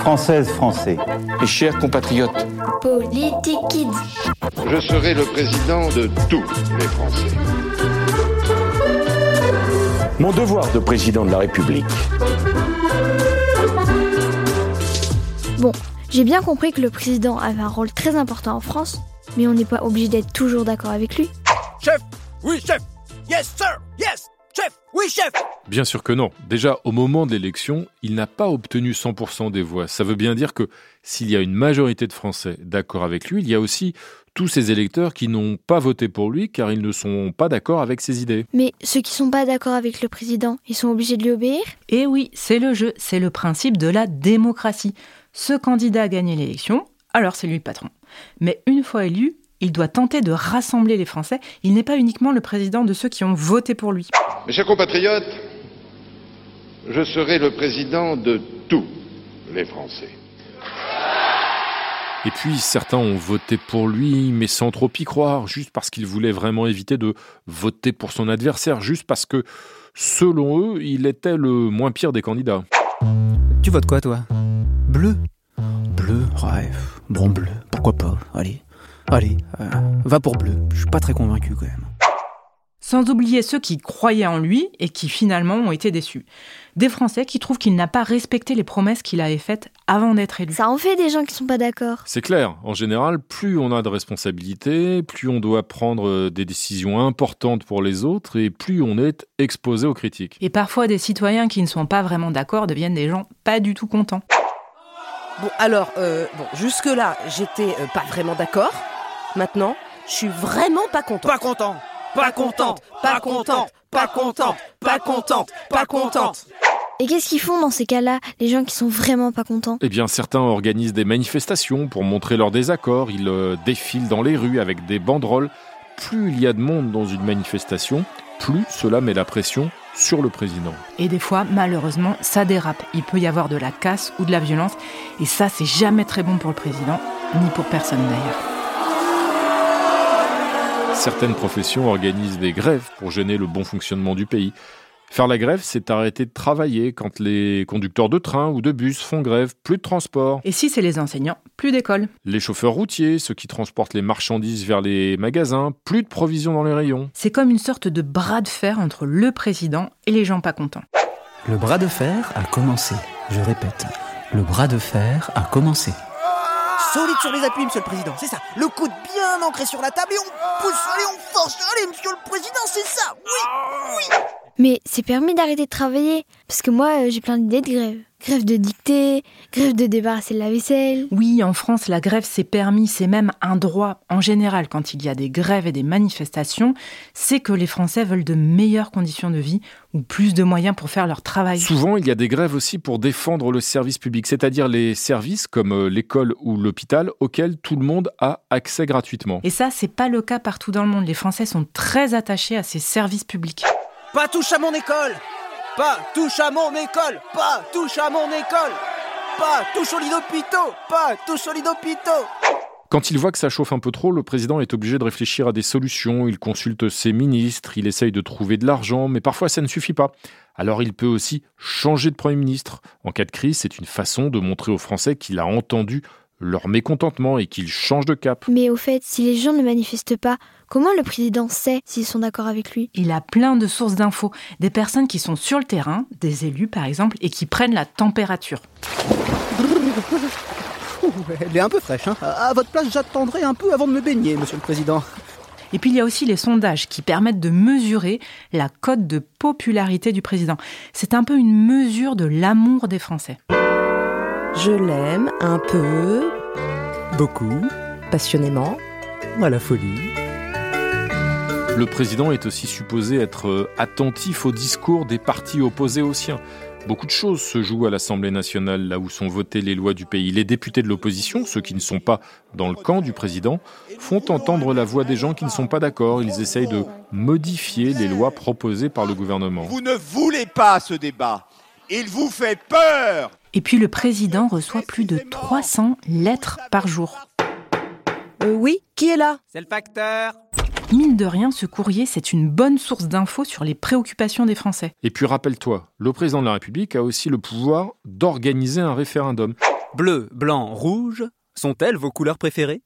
Françaises, Français. Et chers compatriotes. Politique Kids. Je serai le président de tous les Français. Mon devoir de président de la République. Bon, j'ai bien compris que le président avait un rôle très important en France, mais on n'est pas obligé d'être toujours d'accord avec lui. Chef Oui, chef Yes, sir Yes Chef Oui, chef Bien sûr que non. Déjà, au moment de l'élection, il n'a pas obtenu 100% des voix. Ça veut bien dire que s'il y a une majorité de Français d'accord avec lui, il y a aussi tous ces électeurs qui n'ont pas voté pour lui car ils ne sont pas d'accord avec ses idées. Mais ceux qui sont pas d'accord avec le président, ils sont obligés de lui obéir? Eh oui, c'est le jeu, c'est le principe de la démocratie. Ce candidat a gagné l'élection, alors c'est lui le patron. Mais une fois élu, il doit tenter de rassembler les Français. Il n'est pas uniquement le président de ceux qui ont voté pour lui. Mes chers compatriotes, je serai le président de tous les Français. Et puis certains ont voté pour lui, mais sans trop y croire, juste parce qu'ils voulaient vraiment éviter de voter pour son adversaire, juste parce que, selon eux, il était le moins pire des candidats. Tu votes quoi, toi? Bleu? Bleu Ouais, bon bleu, pourquoi pas? Allez, allez, euh, va pour bleu. Je suis pas très convaincu quand même. Sans oublier ceux qui croyaient en lui et qui finalement ont été déçus. Des Français qui trouvent qu'il n'a pas respecté les promesses qu'il avait faites avant d'être élu. Ça en fait des gens qui sont pas d'accord. C'est clair, en général, plus on a de responsabilités, plus on doit prendre des décisions importantes pour les autres et plus on est exposé aux critiques. Et parfois des citoyens qui ne sont pas vraiment d'accord deviennent des gens pas du tout contents. Bon, alors, euh, bon, jusque-là, j'étais euh, pas vraiment d'accord. Maintenant, je suis vraiment pas content. Pas content Pas contente Pas contente Pas contente Pas contente Pas contente Et qu'est-ce qu'ils font dans ces cas-là, les gens qui sont vraiment pas contents? Eh bien, certains organisent des manifestations pour montrer leur désaccord. Ils euh, défilent dans les rues avec des banderoles. Plus il y a de monde dans une manifestation, plus cela met la pression sur le président. Et des fois, malheureusement, ça dérape. Il peut y avoir de la casse ou de la violence. Et ça, c'est jamais très bon pour le président, ni pour personne d'ailleurs. Certaines professions organisent des grèves pour gêner le bon fonctionnement du pays. Faire la grève, c'est arrêter de travailler quand les conducteurs de train ou de bus font grève, plus de transport. Et si c'est les enseignants, plus d'école. Les chauffeurs routiers, ceux qui transportent les marchandises vers les magasins, plus de provisions dans les rayons. C'est comme une sorte de bras de fer entre le président et les gens pas contents. Le bras de fer a commencé. Je répète, le bras de fer a commencé. Solide sur les appuis, monsieur le président, c'est ça. Le coude bien ancré sur la table et on pousse, allez, on force. Allez, monsieur le président, c'est ça. Oui, oui. Mais c'est permis d'arrêter de travailler, parce que moi euh, j'ai plein d'idées de grève. Grève de dictée, grève de débarrasser de la vaisselle. Oui, en France, la grève c'est permis, c'est même un droit. En général, quand il y a des grèves et des manifestations, c'est que les Français veulent de meilleures conditions de vie ou plus de moyens pour faire leur travail. Souvent, il y a des grèves aussi pour défendre le service public, c'est-à-dire les services comme euh, l'école ou l'hôpital auxquels tout le monde a accès gratuitement. Et ça, c'est pas le cas partout dans le monde. Les Français sont très attachés à ces services publics. Pas touche à mon école Pas touche à mon école Pas touche à mon école Pas touche au lit d'hôpitaux Pas touche au lit d'hôpitaux Quand il voit que ça chauffe un peu trop, le président est obligé de réfléchir à des solutions. Il consulte ses ministres, il essaye de trouver de l'argent, mais parfois ça ne suffit pas. Alors il peut aussi changer de Premier ministre. En cas de crise, c'est une façon de montrer aux Français qu'il a entendu leur mécontentement et qu'ils changent de cap. Mais au fait, si les gens ne manifestent pas, comment le président sait s'ils sont d'accord avec lui? Il a plein de sources d'infos, des personnes qui sont sur le terrain, des élus par exemple, et qui prennent la température. Elle est un peu fraîche, hein À votre place, j'attendrai un peu avant de me baigner, monsieur le président. Et puis il y a aussi les sondages qui permettent de mesurer la cote de popularité du président. C'est un peu une mesure de l'amour des Français. Je l'aime un peu, Beaucoup, passionnément. à la folie. Le président est aussi supposé être euh, attentif au discours des partis opposés aux siens. Beaucoup de choses se jouent à l'Assemblée nationale, là où sont votées les lois du pays. Les députés de l'opposition, ceux qui ne sont pas dans le camp du président, font entendre la voix des gens qui ne sont pas d'accord. Ils essayent de modifier les lois proposées par le gouvernement. Vous ne voulez pas ce débat. Il vous fait peur. Et puis le président reçoit plus de 300 lettres par jour. Euh, oui, qui est là? C'est le facteur. Mine de rien, ce courrier, c'est une bonne source d'infos sur les préoccupations des Français. Et puis rappelle-toi, le président de la République a aussi le pouvoir d'organiser un référendum. Bleu, blanc, rouge, sont-elles vos couleurs préférées?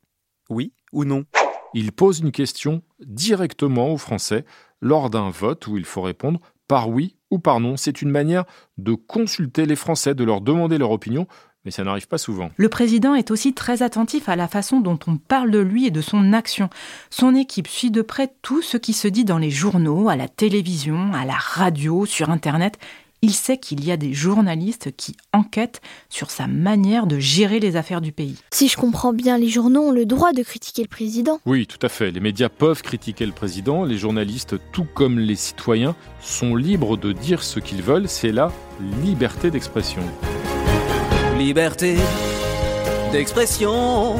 Oui ou non? Il pose une question directement aux Français lors d'un vote où il faut répondre par oui ou par non. C'est une manière de consulter les Français, de leur demander leur opinion, mais ça n'arrive pas souvent. Le président est aussi très attentif à la façon dont on parle de lui et de son action. Son équipe suit de près tout ce qui se dit dans les journaux, à la télévision, à la radio, sur Internet. Il sait qu'il y a des journalistes qui enquêtent sur sa manière de gérer les affaires du pays. Si je comprends bien, les journaux ont le droit de critiquer le président. Oui, tout à fait. Les médias peuvent critiquer le président. Les journalistes, tout comme les citoyens, sont libres de dire ce qu'ils veulent. C'est la liberté d'expression. Liberté d'expression.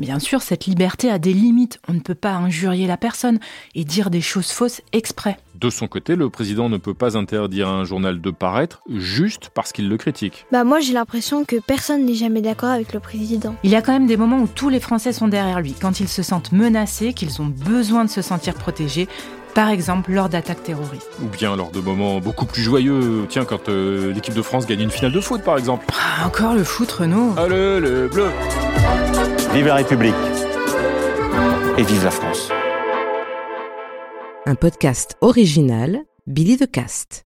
Bien sûr, cette liberté a des limites. On ne peut pas injurier la personne et dire des choses fausses exprès. De son côté, le président ne peut pas interdire à un journal de paraître juste parce qu'il le critique. Bah moi j'ai l'impression que personne n'est jamais d'accord avec le président. Il y a quand même des moments où tous les Français sont derrière lui, quand ils se sentent menacés, qu'ils ont besoin de se sentir protégés, par exemple lors d'attaques terroristes. Ou bien lors de moments beaucoup plus joyeux, tiens, quand euh, l'équipe de France gagne une finale de foot par exemple. Ah, encore le foot, Renaud Allez, les bleus Vive la République et vive la France. Un podcast original, Billy the Cast.